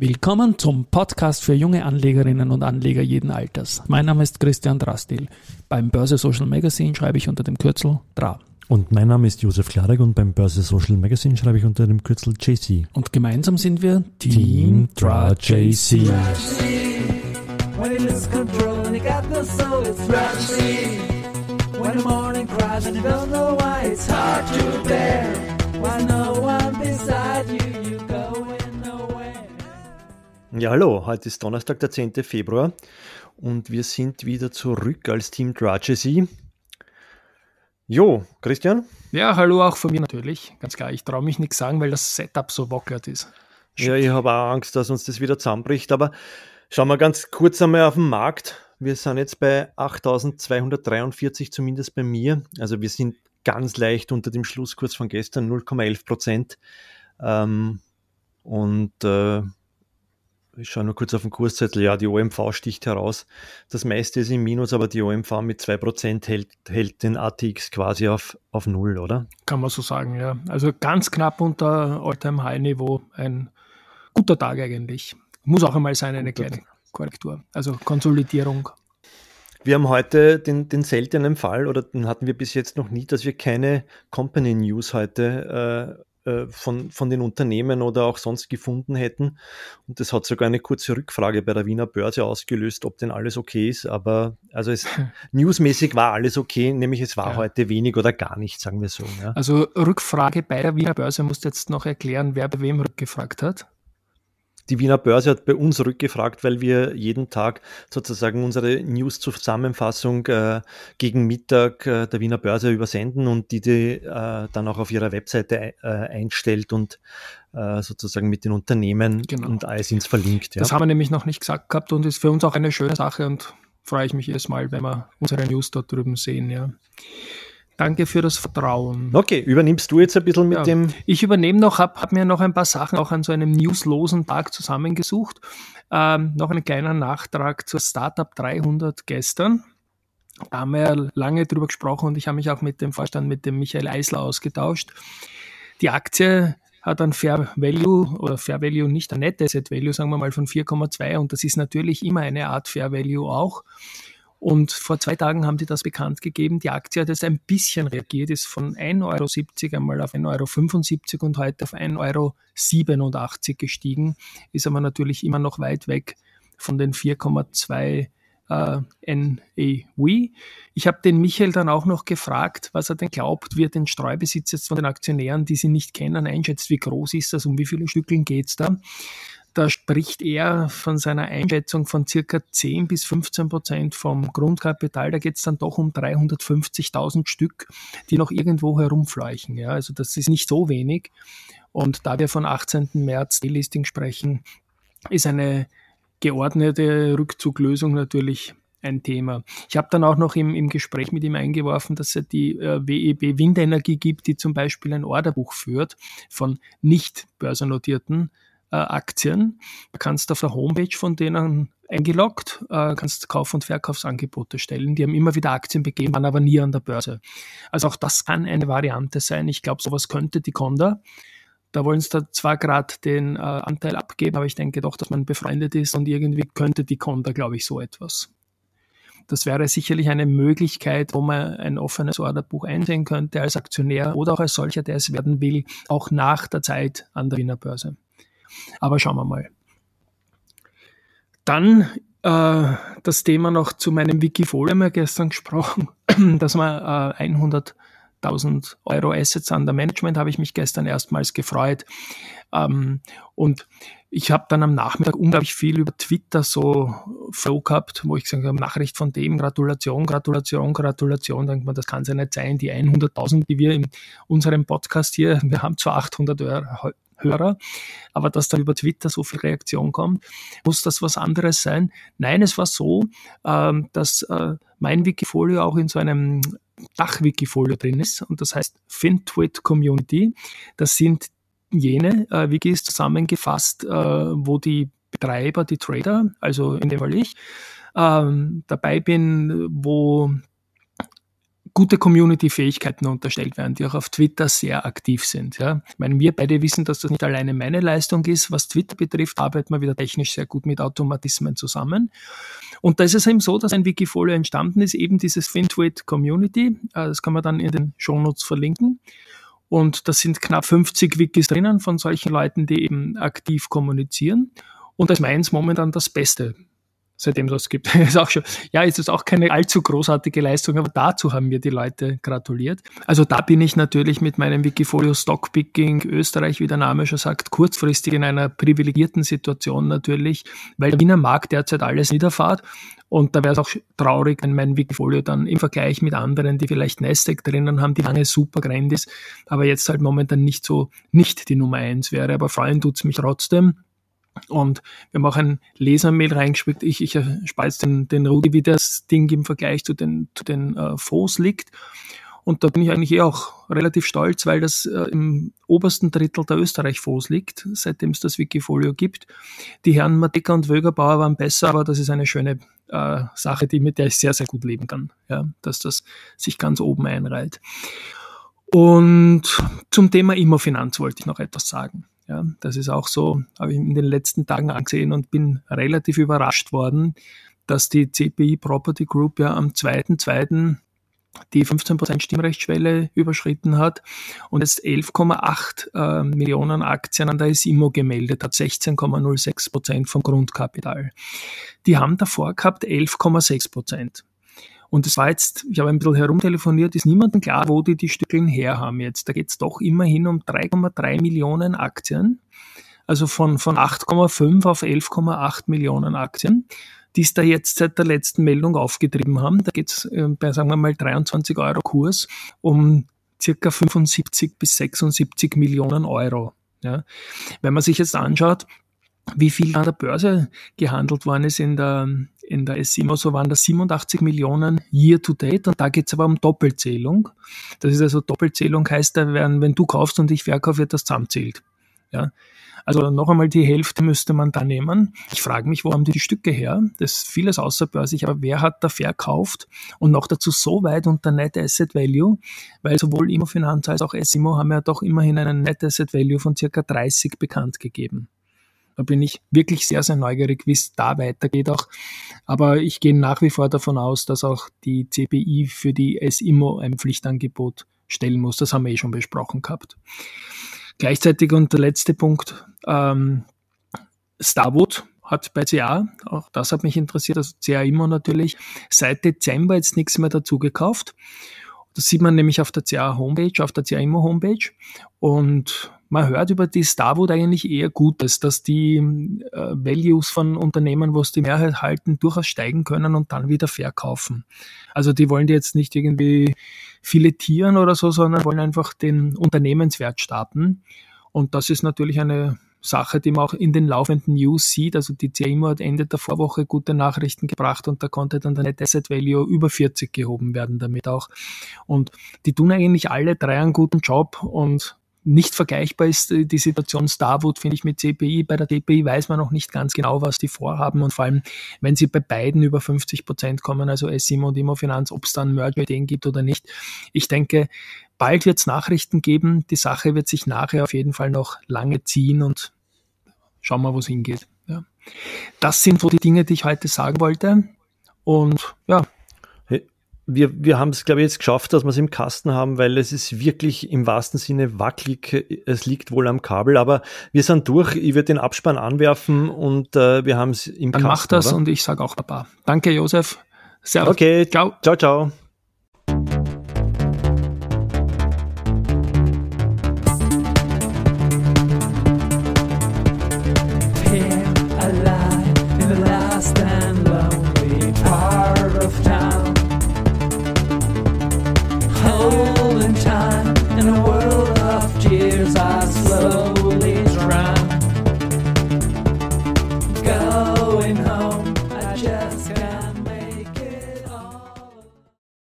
Willkommen zum Podcast für junge Anlegerinnen und Anleger jeden Alters. Mein Name ist Christian Drastil. Beim Börse Social Magazine schreibe ich unter dem Kürzel DRA. Und mein Name ist Josef Klarek und beim Börse Social Magazine schreibe ich unter dem Kürzel JC. Und gemeinsam sind wir Team, DRA JC. When Ja, hallo, heute ist Donnerstag, der 10. Februar und wir sind wieder zurück als Team Drudgesy. Jo, Christian? Ja, hallo auch von mir natürlich. Ganz klar, ich traue mich nichts sagen, weil das Setup so wackelt ist. Ja, ich habe auch Angst, dass uns das wieder zusammenbricht, aber schauen wir ganz kurz einmal auf den Markt. Wir sind jetzt bei 8243 zumindest bei mir. Also wir sind ganz leicht unter dem Schlusskurs von gestern 0,11 Prozent. Ähm, und äh, ich schaue nur kurz auf den Kurszettel. Ja, die OMV sticht heraus. Das meiste ist im Minus, aber die OMV mit 2% hält, hält den ATX quasi auf, auf Null, oder? Kann man so sagen, ja. Also ganz knapp unter All-Time-High-Niveau. Ein guter Tag eigentlich. Muss auch einmal sein, eine kleine Korrektur, also Konsolidierung. Wir haben heute den, den, seltenen Fall, oder den hatten wir bis jetzt noch nie, dass wir keine Company News heute äh, von, von den Unternehmen oder auch sonst gefunden hätten. Und das hat sogar eine kurze Rückfrage bei der Wiener Börse ausgelöst, ob denn alles okay ist. Aber also es, newsmäßig war alles okay, nämlich es war ja. heute wenig oder gar nicht, sagen wir so. Ja. Also Rückfrage bei der Wiener Börse musst du jetzt noch erklären, wer bei wem rückgefragt hat die Wiener Börse hat bei uns rückgefragt, weil wir jeden Tag sozusagen unsere News-Zusammenfassung äh, gegen Mittag äh, der Wiener Börse übersenden und die, die äh, dann auch auf ihrer Webseite äh, einstellt und äh, sozusagen mit den Unternehmen genau. und iSINs verlinkt. Ja. Das haben wir nämlich noch nicht gesagt gehabt und ist für uns auch eine schöne Sache und freue ich mich jedes Mal, wenn wir unsere News dort drüben sehen. Ja. Danke für das Vertrauen. Okay, übernimmst du jetzt ein bisschen mit ja, dem? Ich übernehme noch, habe hab mir noch ein paar Sachen auch an so einem newslosen Tag zusammengesucht. Ähm, noch einen kleinen Nachtrag zur Startup 300 gestern. Da haben wir ja lange drüber gesprochen und ich habe mich auch mit dem Vorstand, mit dem Michael Eisler ausgetauscht. Die Aktie hat ein Fair Value oder Fair Value nicht ein Net Asset Value, sagen wir mal von 4,2 und das ist natürlich immer eine Art Fair Value auch. Und vor zwei Tagen haben die das bekannt gegeben. Die Aktie hat jetzt ein bisschen reagiert, ist von 1,70 Euro einmal auf 1,75 Euro und heute auf 1,87 Euro gestiegen. Ist aber natürlich immer noch weit weg von den 4,2 äh, NAV. Ich habe den Michael dann auch noch gefragt, was er denn glaubt, wie er den Streubesitz jetzt von den Aktionären, die sie nicht kennen, einschätzt. Wie groß ist das, um wie viele Stückeln geht es da? Da spricht er von seiner Einschätzung von circa 10 bis 15 Prozent vom Grundkapital. Da geht es dann doch um 350.000 Stück, die noch irgendwo herumfleuchen. Ja, also das ist nicht so wenig. Und da wir von 18. März Delisting sprechen, ist eine geordnete Rückzuglösung natürlich ein Thema. Ich habe dann auch noch im, im Gespräch mit ihm eingeworfen, dass es die äh, WEB Windenergie gibt, die zum Beispiel ein Orderbuch führt von nicht börsennotierten äh, Aktien. Du kannst auf der Homepage von denen eingeloggt, äh, kannst Kauf- und Verkaufsangebote stellen. Die haben immer wieder Aktien begeben, waren aber nie an der Börse. Also auch das kann eine Variante sein. Ich glaube, sowas könnte die Conda. Da wollen sie da zwar gerade den äh, Anteil abgeben, aber ich denke doch, dass man befreundet ist und irgendwie könnte die Conda, glaube ich, so etwas. Das wäre sicherlich eine Möglichkeit, wo man ein offenes Orderbuch einsehen könnte als Aktionär oder auch als solcher, der es werden will, auch nach der Zeit an der Wiener Börse. Aber schauen wir mal. Dann äh, das Thema noch zu meinem Wikifolio, haben wir gestern gesprochen, dass wir äh, 100.000 Euro Assets under Management habe ich mich gestern erstmals gefreut. Ähm, und ich habe dann am Nachmittag unglaublich viel über Twitter so Flow gehabt, wo ich gesagt habe, Nachricht von dem, Gratulation, Gratulation, Gratulation. Denkt man, das kann es ja nicht sein. Die 100.000, die wir in unserem Podcast hier, wir haben zwar 800 Euro, Hörer, aber dass dann über Twitter so viel Reaktion kommt, muss das was anderes sein? Nein, es war so, ähm, dass äh, mein Wikifolio auch in so einem Dach-Wikifolio drin ist und das heißt FinTwit Community. Das sind jene äh, Wikis zusammengefasst, äh, wo die Betreiber, die Trader, also in dem Fall ich, ähm, dabei bin, wo gute Community-Fähigkeiten unterstellt werden, die auch auf Twitter sehr aktiv sind. Ja. Ich meine, wir beide wissen, dass das nicht alleine meine Leistung ist. Was Twitter betrifft, arbeiten wir wieder technisch sehr gut mit Automatismen zusammen. Und da ist es eben so, dass ein Wikifolio entstanden ist, eben dieses FinTweet Community. Äh, das kann man dann in den Shownotes verlinken. Und da sind knapp 50 Wikis drinnen von solchen Leuten, die eben aktiv kommunizieren. Und das ist meins momentan das Beste seitdem das gibt. ist auch schon, ja, ist es auch keine allzu großartige Leistung, aber dazu haben mir die Leute gratuliert. Also da bin ich natürlich mit meinem Wikifolio Stockpicking Österreich, wie der Name schon sagt, kurzfristig in einer privilegierten Situation natürlich, weil der Wiener Markt derzeit alles niederfahrt. Und da wäre es auch traurig, wenn mein Wikifolio dann im Vergleich mit anderen, die vielleicht Nasdaq drinnen haben, die lange super grand ist, aber jetzt halt momentan nicht so, nicht die Nummer eins wäre. Aber freuen tut's mich trotzdem. Und wir haben auch ein Lesermail reingespielt. Ich, ich speise den, den Rudi, wie das Ding im Vergleich zu den, zu den äh, Fonds liegt. Und da bin ich eigentlich eh auch relativ stolz, weil das äh, im obersten Drittel der Österreich-Fonds liegt, seitdem es das Wikifolio gibt. Die Herren Mateka und Wögerbauer waren besser, aber das ist eine schöne äh, Sache, die, mit der ich sehr, sehr gut leben kann, ja, dass das sich ganz oben einreiht. Und zum Thema Immofinanz wollte ich noch etwas sagen. Ja, das ist auch so, habe ich in den letzten Tagen angesehen und bin relativ überrascht worden, dass die CPI Property Group ja am 2.2. die 15% Stimmrechtsschwelle überschritten hat und jetzt 11,8 äh, Millionen Aktien an der SIMO gemeldet hat, 16,06% vom Grundkapital. Die haben davor gehabt 11,6%. Und es war jetzt, ich habe ein bisschen herumtelefoniert, ist niemandem klar, wo die die Stückeln her haben jetzt. Da geht es doch immerhin um 3,3 Millionen Aktien. Also von, von 8,5 auf 11,8 Millionen Aktien, die es da jetzt seit der letzten Meldung aufgetrieben haben. Da geht es äh, bei, sagen wir mal, 23 Euro Kurs um circa 75 bis 76 Millionen Euro. Ja. Wenn man sich jetzt anschaut, wie viel an der Börse gehandelt worden ist in der, in der SIMO, so waren das 87 Millionen year to date und da geht es aber um Doppelzählung. Das ist also Doppelzählung heißt, wenn, wenn du kaufst und ich verkaufe, wird das zusammenzählt. Ja. Also noch einmal die Hälfte müsste man da nehmen. Ich frage mich, wo haben die die Stücke her? Das ist vieles außerbörslich, aber wer hat da verkauft und noch dazu so weit unter Net Asset Value? Weil sowohl Immofinanz als auch SIMO haben ja doch immerhin einen Net Asset Value von circa 30 bekannt gegeben. Da bin ich wirklich sehr, sehr neugierig, wie es da weitergeht auch. Aber ich gehe nach wie vor davon aus, dass auch die CPI für die SIMO ein Pflichtangebot stellen muss. Das haben wir eh schon besprochen gehabt. Gleichzeitig und der letzte Punkt, ähm, Starwood hat bei CA, auch das hat mich interessiert, also CA immer natürlich, seit Dezember jetzt nichts mehr dazu gekauft. Das sieht man nämlich auf der CA Homepage, auf der CA Immo Homepage. Und man hört über die Starwood eigentlich eher Gutes, dass die äh, Values von Unternehmen, wo es die Mehrheit halten, durchaus steigen können und dann wieder verkaufen. Also die wollen die jetzt nicht irgendwie filetieren oder so, sondern wollen einfach den Unternehmenswert starten. Und das ist natürlich eine Sache, die man auch in den laufenden News sieht. Also die CIMO hat Ende der Vorwoche gute Nachrichten gebracht und da konnte dann der Net Asset Value über 40 gehoben werden damit auch. Und die tun eigentlich alle drei einen guten Job und nicht vergleichbar ist die Situation Starwood, finde ich, mit CPI. Bei der DPI weiß man noch nicht ganz genau, was die vorhaben und vor allem, wenn sie bei beiden über 50 Prozent kommen, also S7 und Immofinanz, ob es dann Merger-Ideen gibt oder nicht. Ich denke, bald wird es Nachrichten geben. Die Sache wird sich nachher auf jeden Fall noch lange ziehen und schauen wir, wo es hingeht. Ja. Das sind so die Dinge, die ich heute sagen wollte. Und ja, wir, wir haben es, glaube ich, jetzt geschafft, dass wir es im Kasten haben, weil es ist wirklich im wahrsten Sinne wackelig. Es liegt wohl am Kabel, aber wir sind durch. Ich werde den Abspann anwerfen und äh, wir haben es im Dann Kasten. Dann mach das oder? und ich sage auch Papa. Danke, Josef. Servus. Okay, ciao. Ciao, ciao.